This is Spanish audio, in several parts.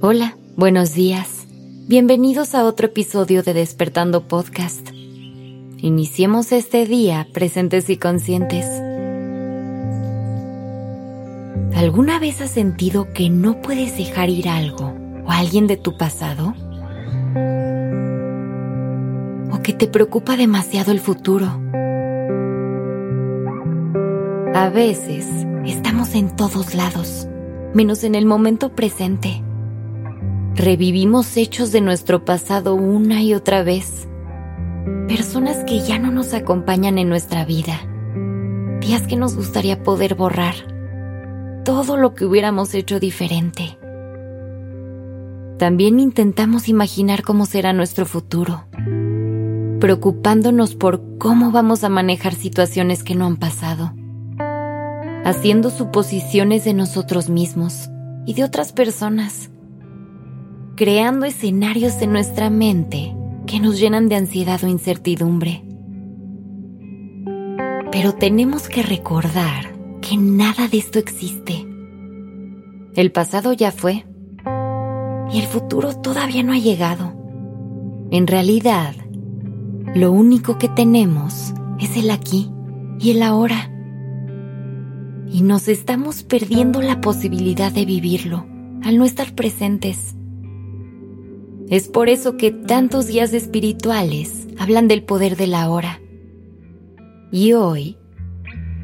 Buenos días. Bienvenidos a otro episodio de Despertando Podcast. Iniciemos este día presentes y conscientes. ¿Alguna vez has sentido que no puedes dejar ir algo o alguien de tu pasado? ¿O que te preocupa demasiado el futuro? A veces estamos en todos lados, menos en el momento presente Revivimos hechos de nuestro pasado una y otra vez. Personas que ya no nos acompañan en nuestra vida. Días que nos gustaría poder borrar. Todo lo que hubiéramos hecho diferente. También intentamos imaginar cómo será nuestro futuro, preocupándonos por cómo vamos a manejar situaciones que no han pasado, haciendo suposiciones de nosotros mismos y de otras personas creando escenarios en nuestra mente que nos llenan de ansiedad o incertidumbre. Pero tenemos que recordar que nada de esto existe. El pasado ya fue y el futuro todavía no ha llegado. En realidad, lo único que tenemos es el aquí y el ahora. Y nos estamos perdiendo la posibilidad de vivirlo al no estar presentes. Es por eso que tantos días espirituales hablan del poder de la hora. Y hoy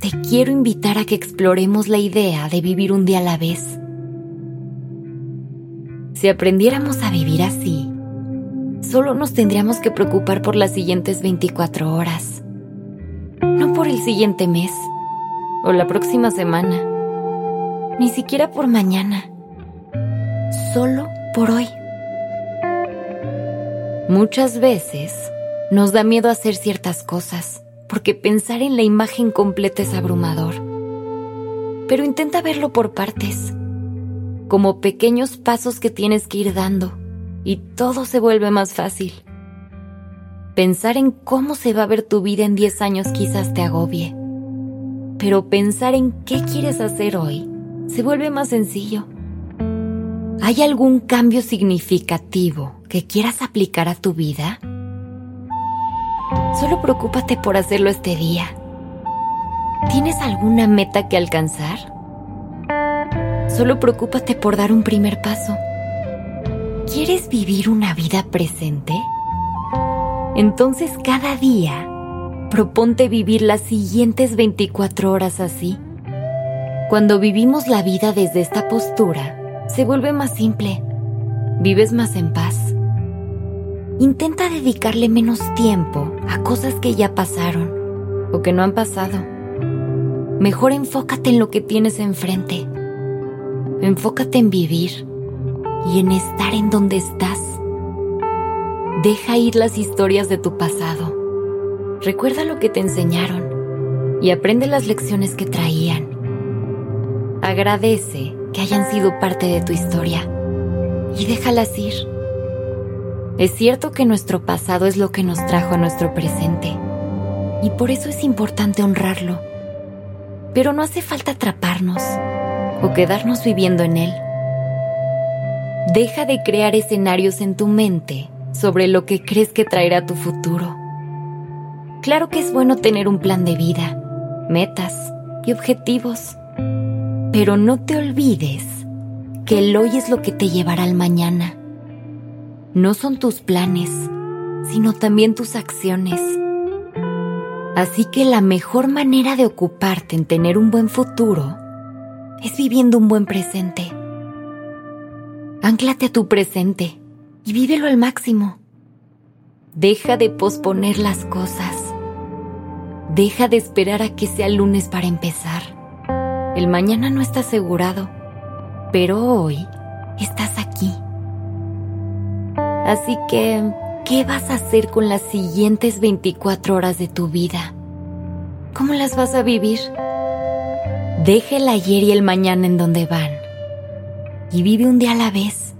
te quiero invitar a que exploremos la idea de vivir un día a la vez. Si aprendiéramos a vivir así, solo nos tendríamos que preocupar por las siguientes 24 horas, no por el siguiente mes o la próxima semana, ni siquiera por mañana, solo por hoy. Muchas veces nos da miedo hacer ciertas cosas porque pensar en la imagen completa es abrumador. Pero intenta verlo por partes, como pequeños pasos que tienes que ir dando y todo se vuelve más fácil. Pensar en cómo se va a ver tu vida en 10 años quizás te agobie, pero pensar en qué quieres hacer hoy se vuelve más sencillo. ¿Hay algún cambio significativo que quieras aplicar a tu vida? Solo preocúpate por hacerlo este día. ¿Tienes alguna meta que alcanzar? Solo preocúpate por dar un primer paso. ¿Quieres vivir una vida presente? Entonces cada día proponte vivir las siguientes 24 horas así. Cuando vivimos la vida desde esta postura, se vuelve más simple. Vives más en paz. Intenta dedicarle menos tiempo a cosas que ya pasaron o que no han pasado. Mejor enfócate en lo que tienes enfrente. Enfócate en vivir y en estar en donde estás. Deja ir las historias de tu pasado. Recuerda lo que te enseñaron y aprende las lecciones que traían. Agradece que hayan sido parte de tu historia y déjalas ir. Es cierto que nuestro pasado es lo que nos trajo a nuestro presente y por eso es importante honrarlo. Pero no hace falta atraparnos o quedarnos viviendo en él. Deja de crear escenarios en tu mente sobre lo que crees que traerá tu futuro. Claro que es bueno tener un plan de vida, metas y objetivos pero no te olvides que el hoy es lo que te llevará al mañana. No son tus planes, sino también tus acciones. Así que la mejor manera de ocuparte en tener un buen futuro es viviendo un buen presente. Ánclate a tu presente y vívelo al máximo. Deja de posponer las cosas. Deja de esperar a que sea lunes para empezar. El mañana no está asegurado, pero hoy estás aquí. Así que, ¿qué vas a hacer con las siguientes 24 horas de tu vida? ¿Cómo las vas a vivir? Deja el ayer y el mañana en donde van y vive un día a la vez.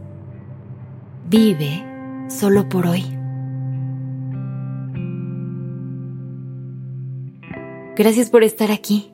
Vive solo por hoy. Gracias por estar aquí.